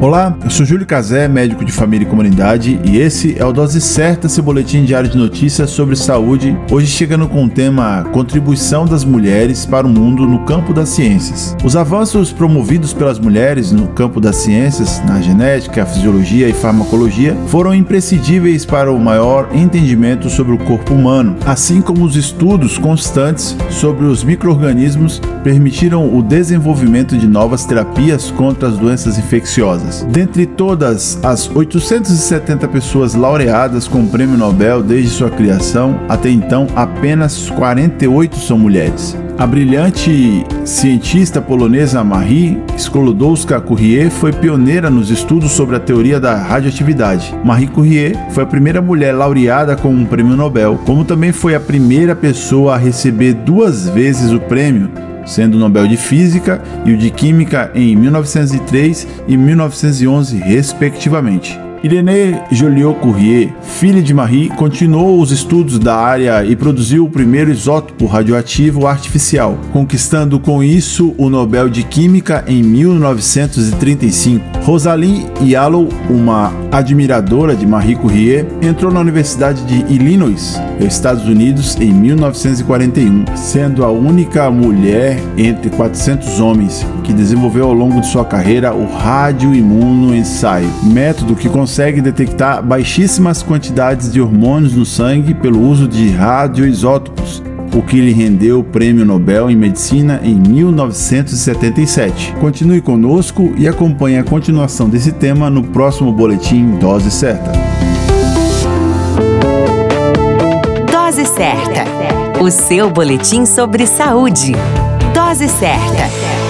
Olá, eu sou Júlio Cazé, médico de família e comunidade, e esse é o Dose Certa, seu boletim diário de notícias sobre saúde. Hoje chegando com o tema Contribuição das mulheres para o mundo no campo das ciências. Os avanços promovidos pelas mulheres no campo das ciências, na genética, fisiologia e farmacologia, foram imprescindíveis para o maior entendimento sobre o corpo humano, assim como os estudos constantes sobre os micro-organismos permitiram o desenvolvimento de novas terapias contra as doenças infecciosas. Dentre todas as 870 pessoas laureadas com o Prêmio Nobel desde sua criação, até então apenas 48 são mulheres. A brilhante cientista polonesa Marie Sklodowska-Curie foi pioneira nos estudos sobre a teoria da radioatividade. Marie Curie foi a primeira mulher laureada com um prêmio Nobel, como também foi a primeira pessoa a receber duas vezes o prêmio sendo o Nobel de Física e o de Química em 1903 e 1911, respectivamente. Irene Joliot-Curie, filha de Marie, continuou os estudos da área e produziu o primeiro isótopo radioativo artificial, conquistando com isso o Nobel de Química em 1935. Rosalie Yalow, uma admiradora de Marie Curie, entrou na Universidade de Illinois, Estados Unidos, em 1941, sendo a única mulher entre 400 homens que desenvolveu ao longo de sua carreira o radioimunoensaio, método que consegue detectar baixíssimas quantidades de hormônios no sangue pelo uso de radioisótopos, o que lhe rendeu o Prêmio Nobel em Medicina em 1977. Continue conosco e acompanhe a continuação desse tema no próximo boletim Dose Certa. Dose Certa, o seu boletim sobre saúde. Dose certa.